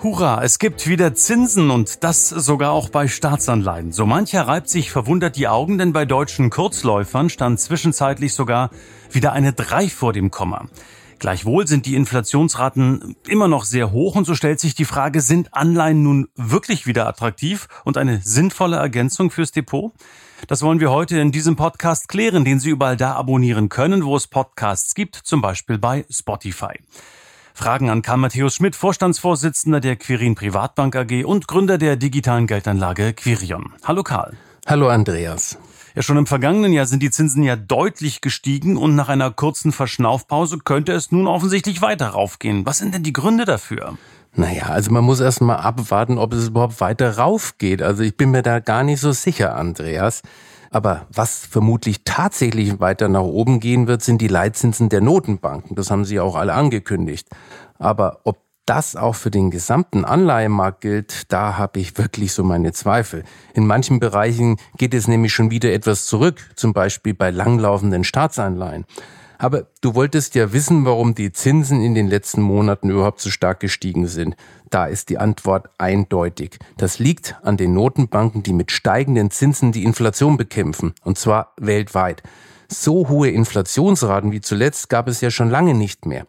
Hurra, es gibt wieder Zinsen und das sogar auch bei Staatsanleihen. So mancher reibt sich verwundert die Augen, denn bei deutschen Kurzläufern stand zwischenzeitlich sogar wieder eine 3 vor dem Komma. Gleichwohl sind die Inflationsraten immer noch sehr hoch und so stellt sich die Frage, sind Anleihen nun wirklich wieder attraktiv und eine sinnvolle Ergänzung fürs Depot? Das wollen wir heute in diesem Podcast klären, den Sie überall da abonnieren können, wo es Podcasts gibt, zum Beispiel bei Spotify. Fragen an Karl Matthäus Schmidt, Vorstandsvorsitzender der Quirin Privatbank AG und Gründer der digitalen Geldanlage Quirion. Hallo Karl. Hallo Andreas. Ja, schon im vergangenen Jahr sind die Zinsen ja deutlich gestiegen und nach einer kurzen Verschnaufpause könnte es nun offensichtlich weiter raufgehen. Was sind denn die Gründe dafür? Naja, also man muss erst mal abwarten, ob es überhaupt weiter raufgeht. Also ich bin mir da gar nicht so sicher, Andreas. Aber was vermutlich tatsächlich weiter nach oben gehen wird, sind die Leitzinsen der Notenbanken. Das haben sie auch alle angekündigt. Aber ob das auch für den gesamten Anleihemarkt gilt, da habe ich wirklich so meine Zweifel. In manchen Bereichen geht es nämlich schon wieder etwas zurück, zum Beispiel bei langlaufenden Staatsanleihen. Aber du wolltest ja wissen, warum die Zinsen in den letzten Monaten überhaupt so stark gestiegen sind. Da ist die Antwort eindeutig. Das liegt an den Notenbanken, die mit steigenden Zinsen die Inflation bekämpfen, und zwar weltweit. So hohe Inflationsraten wie zuletzt gab es ja schon lange nicht mehr.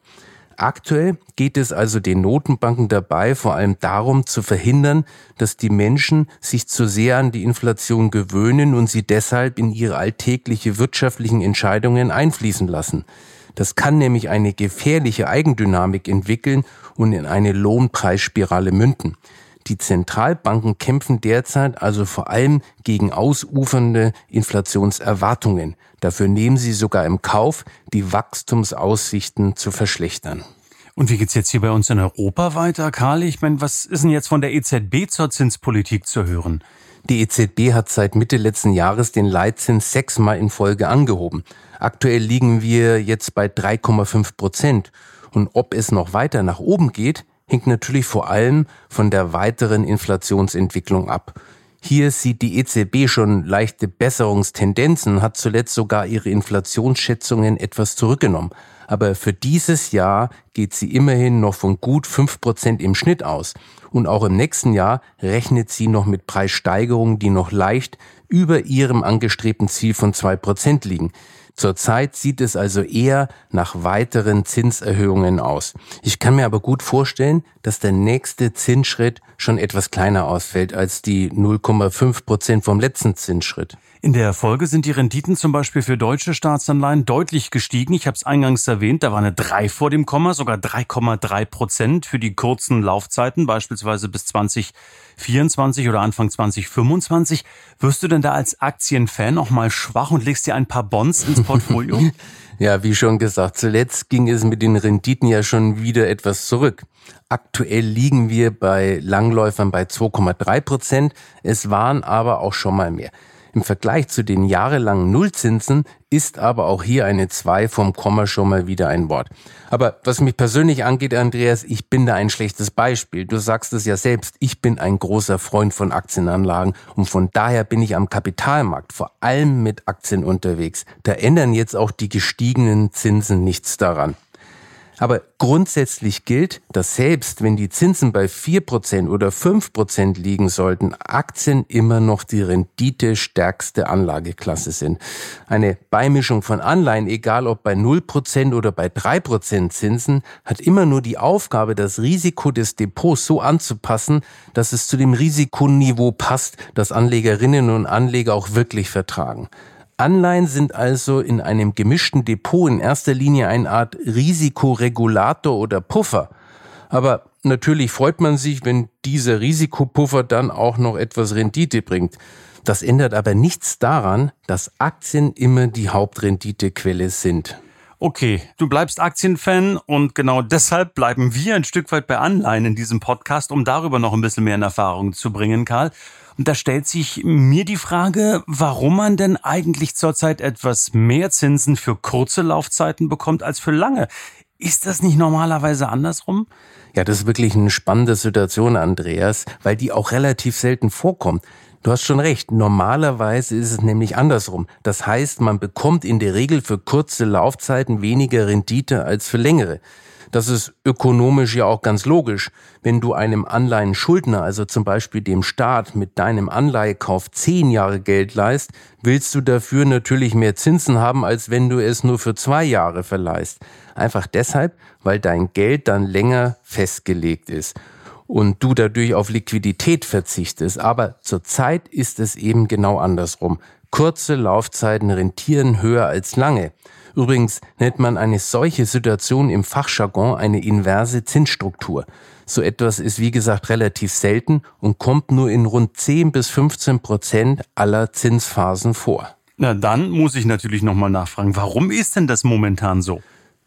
Aktuell geht es also den Notenbanken dabei vor allem darum zu verhindern, dass die Menschen sich zu sehr an die Inflation gewöhnen und sie deshalb in ihre alltägliche wirtschaftlichen Entscheidungen einfließen lassen. Das kann nämlich eine gefährliche Eigendynamik entwickeln und in eine Lohnpreisspirale münden. Die Zentralbanken kämpfen derzeit also vor allem gegen ausufernde Inflationserwartungen. Dafür nehmen sie sogar im Kauf, die Wachstumsaussichten zu verschlechtern. Und wie geht's jetzt hier bei uns in Europa weiter, Karl? Ich meine, was ist denn jetzt von der EZB zur Zinspolitik zu hören? Die EZB hat seit Mitte letzten Jahres den Leitzins sechsmal in Folge angehoben. Aktuell liegen wir jetzt bei 3,5 Prozent. Und ob es noch weiter nach oben geht, hängt natürlich vor allem von der weiteren Inflationsentwicklung ab. Hier sieht die EZB schon leichte Besserungstendenzen, hat zuletzt sogar ihre Inflationsschätzungen etwas zurückgenommen. Aber für dieses Jahr geht sie immerhin noch von gut fünf Prozent im Schnitt aus. Und auch im nächsten Jahr rechnet sie noch mit Preissteigerungen, die noch leicht über ihrem angestrebten Ziel von zwei Prozent liegen. Zurzeit sieht es also eher nach weiteren Zinserhöhungen aus. Ich kann mir aber gut vorstellen, dass der nächste Zinsschritt schon etwas kleiner ausfällt als die 0,5 Prozent vom letzten Zinsschritt. In der Folge sind die Renditen zum Beispiel für deutsche Staatsanleihen deutlich gestiegen. Ich habe es eingangs erwähnt, da war eine 3 vor dem Komma, sogar 3,3 Prozent für die kurzen Laufzeiten, beispielsweise bis 2024 oder Anfang 2025. Wirst du denn da als Aktienfan auch mal schwach und legst dir ein paar Bonds ins Portfolio? ja, wie schon gesagt, zuletzt ging es mit den Renditen ja schon wieder etwas zurück. Aktuell liegen wir bei Langläufern bei 2,3 Prozent. Es waren aber auch schon mal mehr. Im Vergleich zu den jahrelangen Nullzinsen ist aber auch hier eine 2 vom Komma schon mal wieder ein Wort. Aber was mich persönlich angeht, Andreas, ich bin da ein schlechtes Beispiel. Du sagst es ja selbst, ich bin ein großer Freund von Aktienanlagen und von daher bin ich am Kapitalmarkt vor allem mit Aktien unterwegs. Da ändern jetzt auch die gestiegenen Zinsen nichts daran. Aber grundsätzlich gilt, dass selbst wenn die Zinsen bei 4% oder 5% liegen sollten, Aktien immer noch die renditestärkste Anlageklasse sind. Eine Beimischung von Anleihen, egal ob bei 0% oder bei 3% Zinsen, hat immer nur die Aufgabe, das Risiko des Depots so anzupassen, dass es zu dem Risikoniveau passt, das Anlegerinnen und Anleger auch wirklich vertragen. Anleihen sind also in einem gemischten Depot in erster Linie eine Art Risikoregulator oder Puffer. Aber natürlich freut man sich, wenn dieser Risikopuffer dann auch noch etwas Rendite bringt. Das ändert aber nichts daran, dass Aktien immer die Hauptrenditequelle sind. Okay, du bleibst Aktienfan und genau deshalb bleiben wir ein Stück weit bei Anleihen in diesem Podcast, um darüber noch ein bisschen mehr in Erfahrung zu bringen, Karl. Da stellt sich mir die Frage, warum man denn eigentlich zurzeit etwas mehr Zinsen für kurze Laufzeiten bekommt als für lange. Ist das nicht normalerweise andersrum? Ja, das ist wirklich eine spannende Situation, Andreas, weil die auch relativ selten vorkommt. Du hast schon recht. Normalerweise ist es nämlich andersrum. Das heißt, man bekommt in der Regel für kurze Laufzeiten weniger Rendite als für längere. Das ist ökonomisch ja auch ganz logisch. Wenn du einem Anleihenschuldner, also zum Beispiel dem Staat, mit deinem Anleihekauf zehn Jahre Geld leist, willst du dafür natürlich mehr Zinsen haben, als wenn du es nur für zwei Jahre verleihst. Einfach deshalb, weil dein Geld dann länger festgelegt ist und du dadurch auf Liquidität verzichtest. Aber zurzeit ist es eben genau andersrum. Kurze Laufzeiten rentieren höher als lange. Übrigens nennt man eine solche Situation im Fachjargon eine inverse Zinsstruktur. So etwas ist wie gesagt relativ selten und kommt nur in rund 10 bis 15 Prozent aller Zinsphasen vor. Na, dann muss ich natürlich nochmal nachfragen, warum ist denn das momentan so?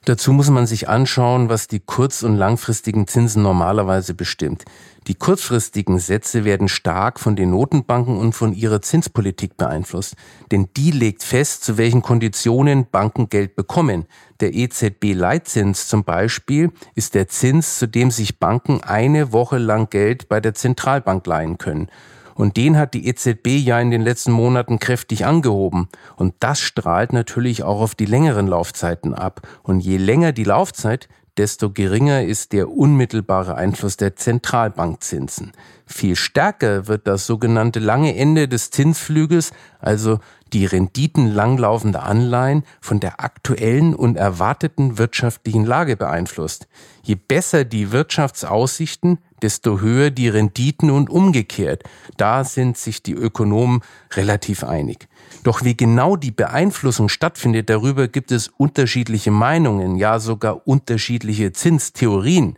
Dazu muss man sich anschauen, was die kurz- und langfristigen Zinsen normalerweise bestimmt. Die kurzfristigen Sätze werden stark von den Notenbanken und von ihrer Zinspolitik beeinflusst, denn die legt fest, zu welchen Konditionen Banken Geld bekommen. Der EZB-Leitzins zum Beispiel ist der Zins, zu dem sich Banken eine Woche lang Geld bei der Zentralbank leihen können. Und den hat die EZB ja in den letzten Monaten kräftig angehoben. Und das strahlt natürlich auch auf die längeren Laufzeiten ab. Und je länger die Laufzeit, desto geringer ist der unmittelbare Einfluss der Zentralbankzinsen. Viel stärker wird das sogenannte lange Ende des Zinsflügels, also die Renditen langlaufender Anleihen, von der aktuellen und erwarteten wirtschaftlichen Lage beeinflusst. Je besser die Wirtschaftsaussichten, desto höher die Renditen und umgekehrt. Da sind sich die Ökonomen relativ einig. Doch wie genau die Beeinflussung stattfindet, darüber gibt es unterschiedliche Meinungen, ja sogar unterschiedliche Zinstheorien.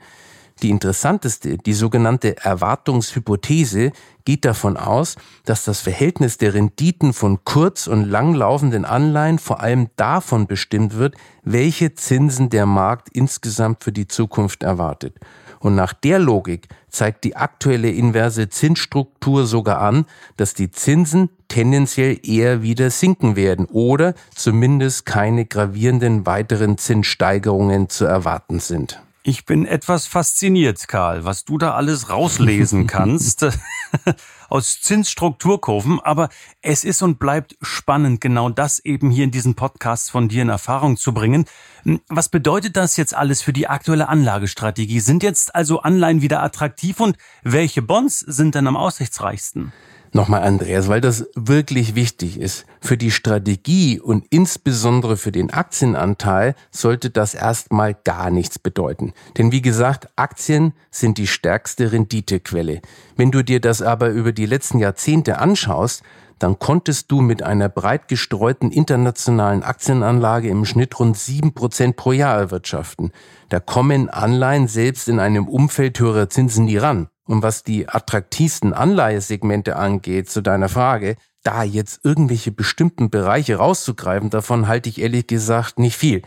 Die interessanteste, die sogenannte Erwartungshypothese, geht davon aus, dass das Verhältnis der Renditen von kurz- und langlaufenden Anleihen vor allem davon bestimmt wird, welche Zinsen der Markt insgesamt für die Zukunft erwartet. Und nach der Logik zeigt die aktuelle inverse Zinsstruktur sogar an, dass die Zinsen tendenziell eher wieder sinken werden oder zumindest keine gravierenden weiteren Zinssteigerungen zu erwarten sind. Ich bin etwas fasziniert, Karl, was du da alles rauslesen kannst aus Zinsstrukturkurven, aber es ist und bleibt spannend, genau das eben hier in diesen Podcasts von dir in Erfahrung zu bringen. Hm, was bedeutet das jetzt alles für die aktuelle Anlagestrategie? Sind jetzt also Anleihen wieder attraktiv und welche Bonds sind denn am aussichtsreichsten? Nochmal, Andreas, weil das wirklich wichtig ist. Für die Strategie und insbesondere für den Aktienanteil sollte das erstmal gar nichts bedeuten. Denn wie gesagt, Aktien sind die stärkste Renditequelle. Wenn du dir das aber über die letzten Jahrzehnte anschaust, dann konntest du mit einer breit gestreuten internationalen Aktienanlage im Schnitt rund sieben Prozent pro Jahr erwirtschaften. Da kommen Anleihen selbst in einem Umfeld höherer Zinsen nie ran. Und was die attraktivsten Anleihesegmente angeht, zu deiner Frage, da jetzt irgendwelche bestimmten Bereiche rauszugreifen, davon halte ich ehrlich gesagt nicht viel.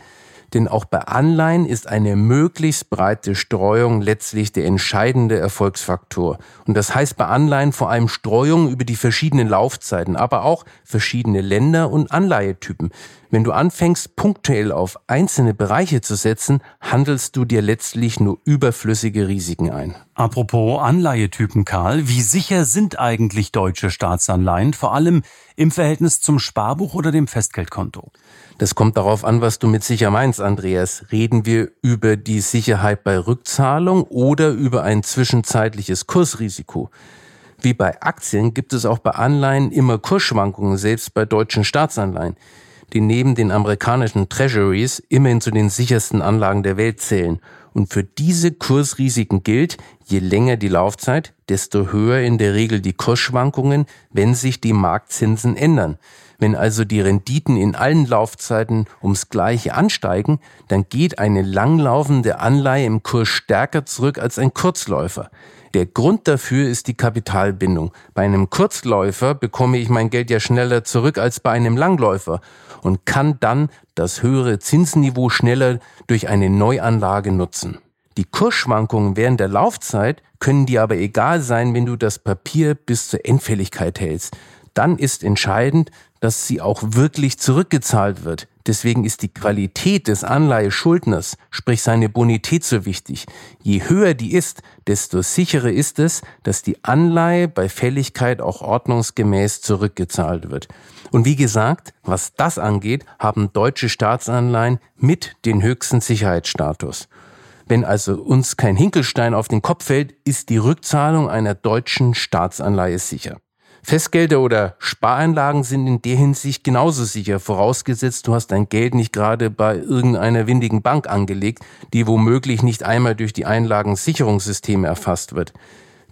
Denn auch bei Anleihen ist eine möglichst breite Streuung letztlich der entscheidende Erfolgsfaktor. Und das heißt bei Anleihen vor allem Streuung über die verschiedenen Laufzeiten, aber auch verschiedene Länder und Anleihetypen. Wenn du anfängst, punktuell auf einzelne Bereiche zu setzen, handelst du dir letztlich nur überflüssige Risiken ein. Apropos Anleihetypen, Karl, wie sicher sind eigentlich deutsche Staatsanleihen, vor allem im Verhältnis zum Sparbuch oder dem Festgeldkonto? Das kommt darauf an, was du mit sicher meinst, Andreas. Reden wir über die Sicherheit bei Rückzahlung oder über ein zwischenzeitliches Kursrisiko? Wie bei Aktien gibt es auch bei Anleihen immer Kursschwankungen, selbst bei deutschen Staatsanleihen die neben den amerikanischen Treasuries immerhin zu den sichersten Anlagen der Welt zählen. Und für diese Kursrisiken gilt, je länger die Laufzeit, desto höher in der Regel die Kursschwankungen, wenn sich die Marktzinsen ändern. Wenn also die Renditen in allen Laufzeiten ums Gleiche ansteigen, dann geht eine langlaufende Anleihe im Kurs stärker zurück als ein Kurzläufer. Der Grund dafür ist die Kapitalbindung. Bei einem Kurzläufer bekomme ich mein Geld ja schneller zurück als bei einem Langläufer und kann dann das höhere Zinsniveau schneller durch eine Neuanlage nutzen. Die Kursschwankungen während der Laufzeit können dir aber egal sein, wenn du das Papier bis zur Endfälligkeit hältst. Dann ist entscheidend, dass sie auch wirklich zurückgezahlt wird. Deswegen ist die Qualität des Anleiheschuldners, sprich seine Bonität so wichtig. Je höher die ist, desto sicherer ist es, dass die Anleihe bei Fälligkeit auch ordnungsgemäß zurückgezahlt wird. Und wie gesagt, was das angeht, haben deutsche Staatsanleihen mit den höchsten Sicherheitsstatus. Wenn also uns kein Hinkelstein auf den Kopf fällt, ist die Rückzahlung einer deutschen Staatsanleihe sicher. Festgelder oder Sparanlagen sind in der Hinsicht genauso sicher, vorausgesetzt du hast dein Geld nicht gerade bei irgendeiner windigen Bank angelegt, die womöglich nicht einmal durch die Einlagensicherungssysteme erfasst wird.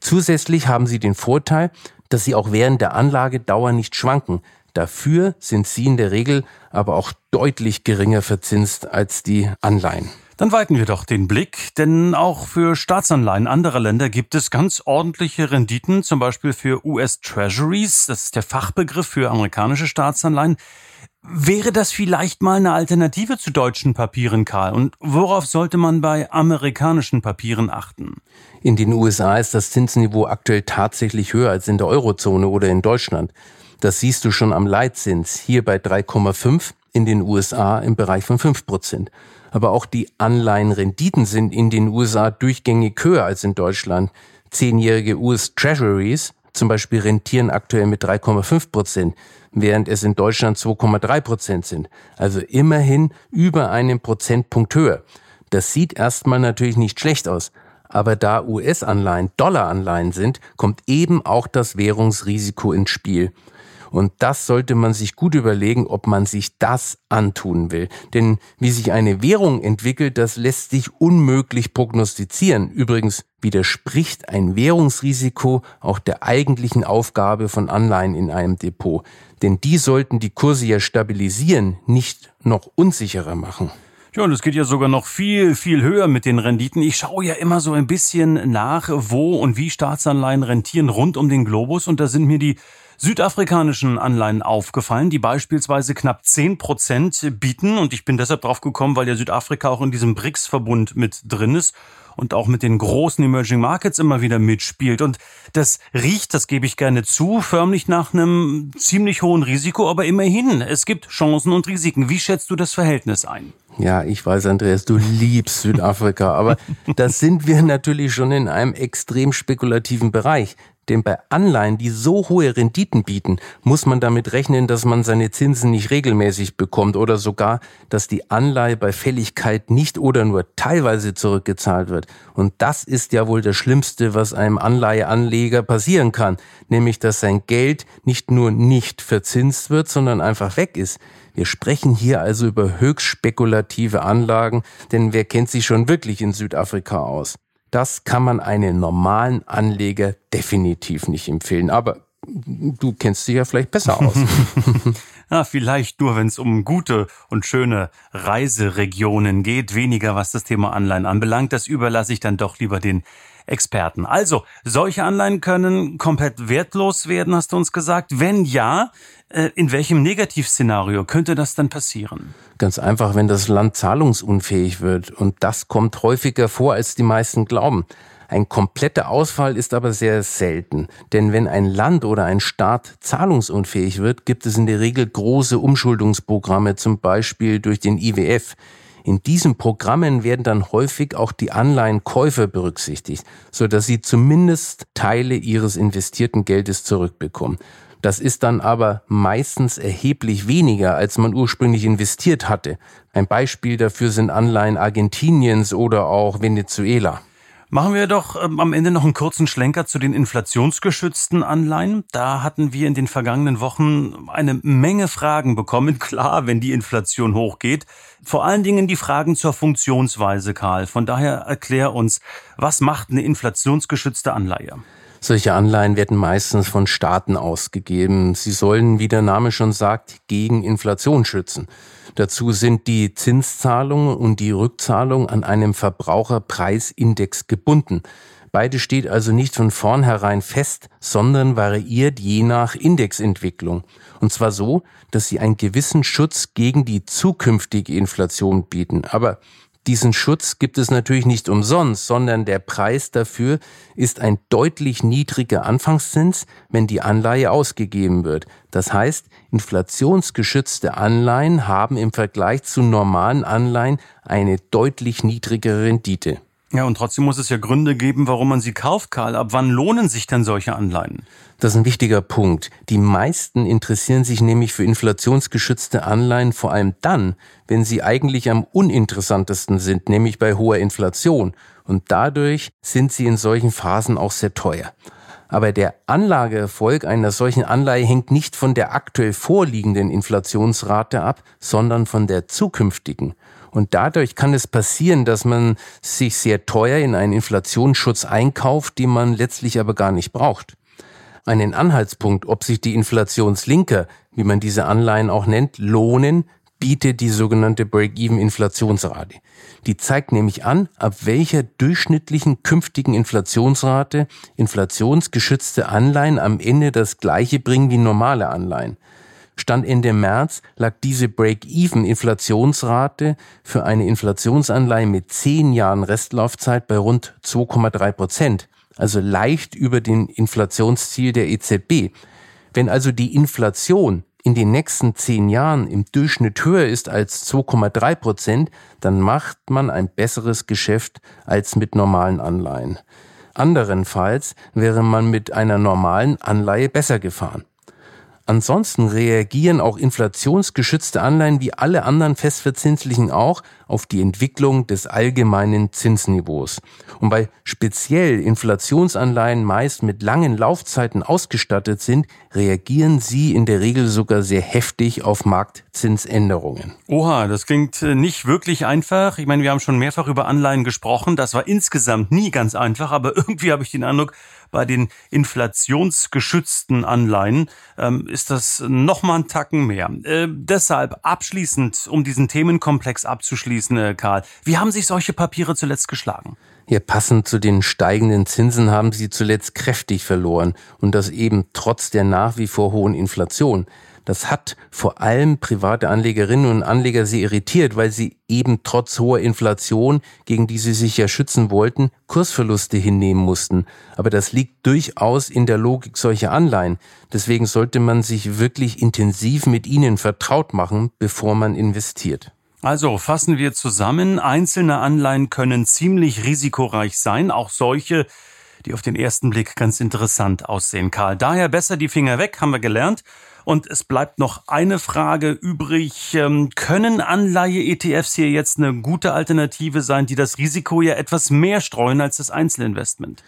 Zusätzlich haben sie den Vorteil, dass sie auch während der Anlagedauer nicht schwanken. Dafür sind sie in der Regel aber auch deutlich geringer verzinst als die Anleihen. Dann weiten wir doch den Blick, denn auch für Staatsanleihen anderer Länder gibt es ganz ordentliche Renditen, zum Beispiel für US Treasuries, das ist der Fachbegriff für amerikanische Staatsanleihen. Wäre das vielleicht mal eine Alternative zu deutschen Papieren, Karl? Und worauf sollte man bei amerikanischen Papieren achten? In den USA ist das Zinsniveau aktuell tatsächlich höher als in der Eurozone oder in Deutschland. Das siehst du schon am Leitzins, hier bei 3,5, in den USA im Bereich von 5 Prozent aber auch die Anleihenrenditen sind in den USA durchgängig höher als in Deutschland. Zehnjährige US Treasuries zum Beispiel rentieren aktuell mit 3,5 Prozent, während es in Deutschland 2,3 Prozent sind. Also immerhin über einen Prozentpunkt höher. Das sieht erstmal natürlich nicht schlecht aus. Aber da US-Anleihen Dollaranleihen sind, kommt eben auch das Währungsrisiko ins Spiel. Und das sollte man sich gut überlegen, ob man sich das antun will. Denn wie sich eine Währung entwickelt, das lässt sich unmöglich prognostizieren. Übrigens widerspricht ein Währungsrisiko auch der eigentlichen Aufgabe von Anleihen in einem Depot. Denn die sollten die Kurse ja stabilisieren, nicht noch unsicherer machen. Ja, und es geht ja sogar noch viel, viel höher mit den Renditen. Ich schaue ja immer so ein bisschen nach, wo und wie Staatsanleihen rentieren rund um den Globus. Und da sind mir die südafrikanischen Anleihen aufgefallen, die beispielsweise knapp 10 Prozent bieten. Und ich bin deshalb drauf gekommen, weil ja Südafrika auch in diesem BRICS-Verbund mit drin ist und auch mit den großen Emerging Markets immer wieder mitspielt. Und das riecht, das gebe ich gerne zu, förmlich nach einem ziemlich hohen Risiko. Aber immerhin, es gibt Chancen und Risiken. Wie schätzt du das Verhältnis ein? Ja, ich weiß, Andreas, du liebst Südafrika, aber da sind wir natürlich schon in einem extrem spekulativen Bereich. Denn bei Anleihen, die so hohe Renditen bieten, muss man damit rechnen, dass man seine Zinsen nicht regelmäßig bekommt oder sogar, dass die Anleihe bei Fälligkeit nicht oder nur teilweise zurückgezahlt wird. Und das ist ja wohl das Schlimmste, was einem Anleiheanleger passieren kann, nämlich dass sein Geld nicht nur nicht verzinst wird, sondern einfach weg ist. Wir sprechen hier also über höchst spekulative Anlagen, denn wer kennt sich schon wirklich in Südafrika aus? Das kann man einem normalen Anleger definitiv nicht empfehlen. Aber du kennst dich ja vielleicht besser aus. ja, vielleicht nur, wenn es um gute und schöne Reiseregionen geht, weniger was das Thema Anleihen anbelangt. Das überlasse ich dann doch lieber den Experten. Also, solche Anleihen können komplett wertlos werden, hast du uns gesagt. Wenn ja, äh, in welchem Negativszenario könnte das dann passieren? Ganz einfach, wenn das Land zahlungsunfähig wird. Und das kommt häufiger vor, als die meisten glauben. Ein kompletter Ausfall ist aber sehr selten. Denn wenn ein Land oder ein Staat zahlungsunfähig wird, gibt es in der Regel große Umschuldungsprogramme, zum Beispiel durch den IWF. In diesen Programmen werden dann häufig auch die Anleihenkäufer berücksichtigt, so dass sie zumindest Teile ihres investierten Geldes zurückbekommen. Das ist dann aber meistens erheblich weniger, als man ursprünglich investiert hatte. Ein Beispiel dafür sind Anleihen Argentiniens oder auch Venezuela. Machen wir doch ähm, am Ende noch einen kurzen Schlenker zu den inflationsgeschützten Anleihen. Da hatten wir in den vergangenen Wochen eine Menge Fragen bekommen. Klar, wenn die Inflation hochgeht. Vor allen Dingen die Fragen zur Funktionsweise, Karl. Von daher erklär uns, was macht eine inflationsgeschützte Anleihe? Solche Anleihen werden meistens von Staaten ausgegeben. Sie sollen, wie der Name schon sagt, gegen Inflation schützen. Dazu sind die Zinszahlungen und die Rückzahlung an einem Verbraucherpreisindex gebunden. Beide steht also nicht von vornherein fest, sondern variiert je nach Indexentwicklung. Und zwar so, dass sie einen gewissen Schutz gegen die zukünftige Inflation bieten. Aber Diesen Schutz gibt es natürlich nicht umsonst, sondern der Preis dafür ist ein deutlich niedriger Anfangszins, wenn die Anleihe ausgegeben wird. Das heißt, inflationsgeschützte Anleihen haben im Vergleich zu normalen Anleihen eine deutlich niedrigere Rendite. Ja, und trotzdem muss es ja Gründe geben, warum man sie kauft, Karl. Ab wann lohnen sich denn solche Anleihen? Das ist ein wichtiger Punkt. Die meisten interessieren sich nämlich für inflationsgeschützte Anleihen vor allem dann, wenn sie eigentlich am uninteressantesten sind, nämlich bei hoher Inflation. Und dadurch sind sie in solchen Phasen auch sehr teuer. Aber der Anlageerfolg einer solchen Anleihe hängt nicht von der aktuell vorliegenden Inflationsrate ab, sondern von der zukünftigen. Und dadurch kann es passieren, dass man sich sehr teuer in einen Inflationsschutz einkauft, den man letztlich aber gar nicht braucht. Einen Anhaltspunkt, ob sich die Inflationslinker, wie man diese Anleihen auch nennt, lohnen, bietet die sogenannte Break-Even-Inflationsrate. Die zeigt nämlich an, ab welcher durchschnittlichen künftigen Inflationsrate inflationsgeschützte Anleihen am Ende das gleiche bringen wie normale Anleihen. Stand Ende März lag diese Break-Even-Inflationsrate für eine Inflationsanleihe mit zehn Jahren Restlaufzeit bei rund 2,3 Prozent, also leicht über dem Inflationsziel der EZB. Wenn also die Inflation in den nächsten zehn Jahren im Durchschnitt höher ist als 2,3 Prozent, dann macht man ein besseres Geschäft als mit normalen Anleihen. Anderenfalls wäre man mit einer normalen Anleihe besser gefahren. Ansonsten reagieren auch inflationsgeschützte Anleihen wie alle anderen festverzinslichen auch auf die Entwicklung des allgemeinen Zinsniveaus. Und weil speziell Inflationsanleihen meist mit langen Laufzeiten ausgestattet sind, reagieren sie in der Regel sogar sehr heftig auf Marktzinsänderungen. Oha, das klingt äh, nicht wirklich einfach. Ich meine, wir haben schon mehrfach über Anleihen gesprochen. Das war insgesamt nie ganz einfach, aber irgendwie habe ich den Eindruck, bei den inflationsgeschützten Anleihen ähm, ist das noch mal ein Tacken mehr. Äh, deshalb abschließend, um diesen Themenkomplex abzuschließen, äh, Karl, wie haben sich solche Papiere zuletzt geschlagen? Ja, passend zu den steigenden Zinsen haben sie zuletzt kräftig verloren und das eben trotz der nach wie vor hohen Inflation. Das hat vor allem private Anlegerinnen und Anleger sehr irritiert, weil sie eben trotz hoher Inflation, gegen die sie sich ja schützen wollten, Kursverluste hinnehmen mussten. Aber das liegt durchaus in der Logik solcher Anleihen. Deswegen sollte man sich wirklich intensiv mit ihnen vertraut machen, bevor man investiert. Also fassen wir zusammen, einzelne Anleihen können ziemlich risikoreich sein, auch solche, die auf den ersten Blick ganz interessant aussehen, Karl. Daher besser die Finger weg, haben wir gelernt. Und es bleibt noch eine Frage übrig. Ähm, können Anleihe-ETFs hier jetzt eine gute Alternative sein, die das Risiko ja etwas mehr streuen als das Einzelinvestment?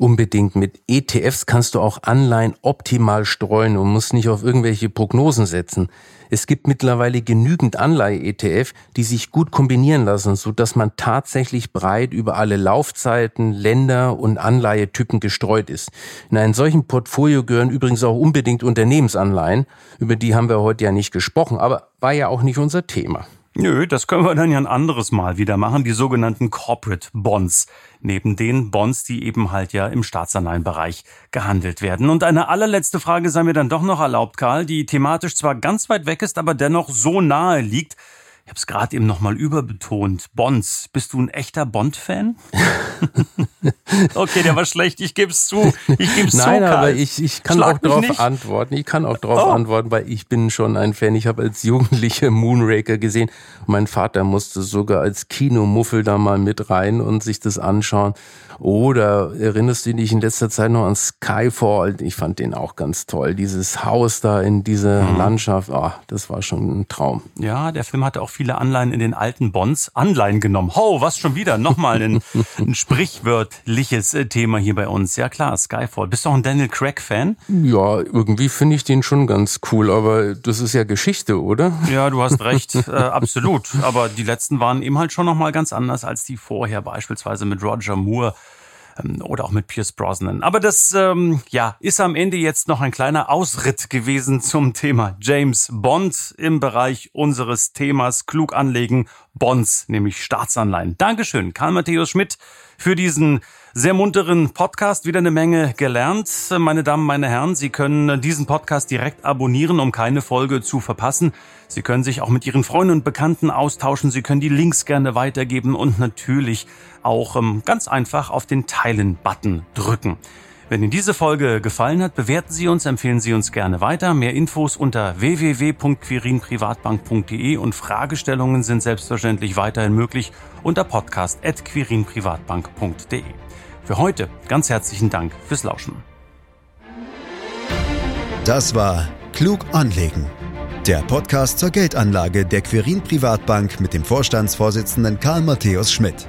Unbedingt. Mit ETFs kannst du auch Anleihen optimal streuen und musst nicht auf irgendwelche Prognosen setzen. Es gibt mittlerweile genügend Anleihe-ETF, die sich gut kombinieren lassen, so dass man tatsächlich breit über alle Laufzeiten, Länder und Anleihetypen gestreut ist. In einem solchen Portfolio gehören übrigens auch unbedingt Unternehmensanleihen. Über die haben wir heute ja nicht gesprochen, aber war ja auch nicht unser Thema. Nö, das können wir dann ja ein anderes Mal wieder machen, die sogenannten Corporate Bonds. Neben den Bonds, die eben halt ja im Staatsanleihenbereich gehandelt werden. Und eine allerletzte Frage sei mir dann doch noch erlaubt, Karl, die thematisch zwar ganz weit weg ist, aber dennoch so nahe liegt. Ich habe es gerade eben nochmal überbetont. Bonds. Bist du ein echter Bond-Fan? okay, der war schlecht. Ich gebe es zu. Ich gebe es zu. Nein, aber ich, ich kann Schlag auch darauf antworten. Ich kann auch darauf oh. antworten, weil ich bin schon ein Fan. Ich habe als Jugendlicher Moonraker gesehen. Mein Vater musste sogar als Kinomuffel da mal mit rein und sich das anschauen. Oder erinnerst du dich in letzter Zeit noch an Skyfall? Ich fand den auch ganz toll. Dieses Haus da in dieser mhm. Landschaft, oh, das war schon ein Traum. Ja, der Film hatte auch viele Anleihen in den alten Bonds. Anleihen genommen. Ho, was schon wieder? Nochmal ein, ein sprichwörtliches äh, Thema hier bei uns. Ja klar, Skyfall. Bist du auch ein Daniel Craig-Fan? Ja, irgendwie finde ich den schon ganz cool, aber das ist ja Geschichte, oder? Ja, du hast recht, äh, absolut. Aber die letzten waren eben halt schon nochmal ganz anders als die vorher, beispielsweise mit Roger Moore oder auch mit Pierce Brosnan. Aber das ähm, ja ist am Ende jetzt noch ein kleiner Ausritt gewesen zum Thema James Bond im Bereich unseres Themas klug anlegen Bonds, nämlich Staatsanleihen. Dankeschön, Karl Matthäus Schmidt, für diesen sehr munteren Podcast. Wieder eine Menge gelernt. Meine Damen, meine Herren, Sie können diesen Podcast direkt abonnieren, um keine Folge zu verpassen. Sie können sich auch mit Ihren Freunden und Bekannten austauschen. Sie können die Links gerne weitergeben und natürlich auch ähm, ganz einfach auf den Teilen-Button drücken. Wenn Ihnen diese Folge gefallen hat, bewerten Sie uns, empfehlen Sie uns gerne weiter. Mehr Infos unter www.quirinprivatbank.de und Fragestellungen sind selbstverständlich weiterhin möglich unter podcast.quirinprivatbank.de. Für heute ganz herzlichen Dank fürs Lauschen. Das war Klug anlegen. Der Podcast zur Geldanlage der Quirin Privatbank mit dem Vorstandsvorsitzenden Karl Matthäus Schmidt.